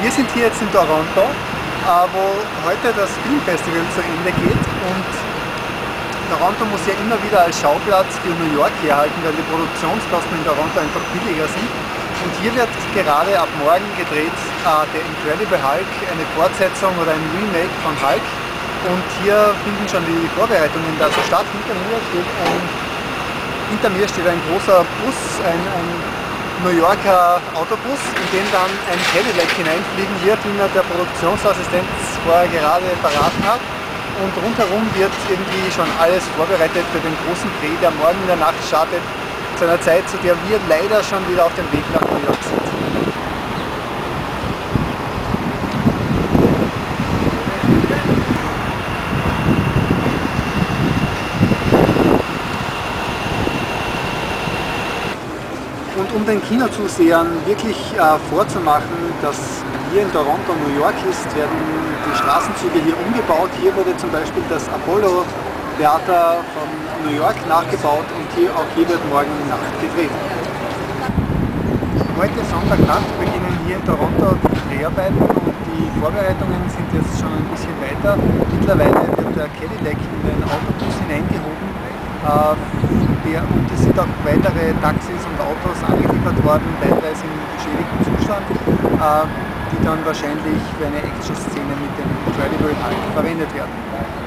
Wir sind hier jetzt in Toronto, wo heute das Filmfestival zu Ende geht und Toronto muss ja immer wieder als Schauplatz für New York herhalten, weil die Produktionskosten in Toronto einfach billiger sind. Und hier wird gerade ab morgen gedreht äh, der Incredible Hulk, eine Fortsetzung oder ein Remake von Hulk. Und hier finden schon die Vorbereitungen dazu statt. Hinter mir steht ein, hinter mir steht ein großer Bus, ein, ein New Yorker Autobus, in den dann ein Cadillac hineinfliegen wird, wie mir der Produktionsassistent vorher gerade verraten hat. Und rundherum wird irgendwie schon alles vorbereitet für den großen Dreh, der morgen in der Nacht startet, zu einer Zeit, zu der wir leider schon wieder auf dem Weg nach New York sind. Und um den Kinozusehern wirklich äh, vorzumachen, dass hier in Toronto New York ist, werden die Straßenzüge hier umgebaut. Hier wurde zum Beispiel das Apollo Theater von New York nachgebaut und hier auch hier wird morgen Nacht gedreht. Heute Sonntagnacht beginnen hier in Toronto die Dreharbeiten und die Vorbereitungen sind jetzt schon ein bisschen weiter. Mittlerweile wird der Cadillac in den Autobus hineingehoben der, und es sind auch weitere Taxis und Autos angeliefert worden, teilweise im beschädigten Zustand, äh, die dann wahrscheinlich für eine Action-Szene mit dem Incredible Hulk verwendet werden.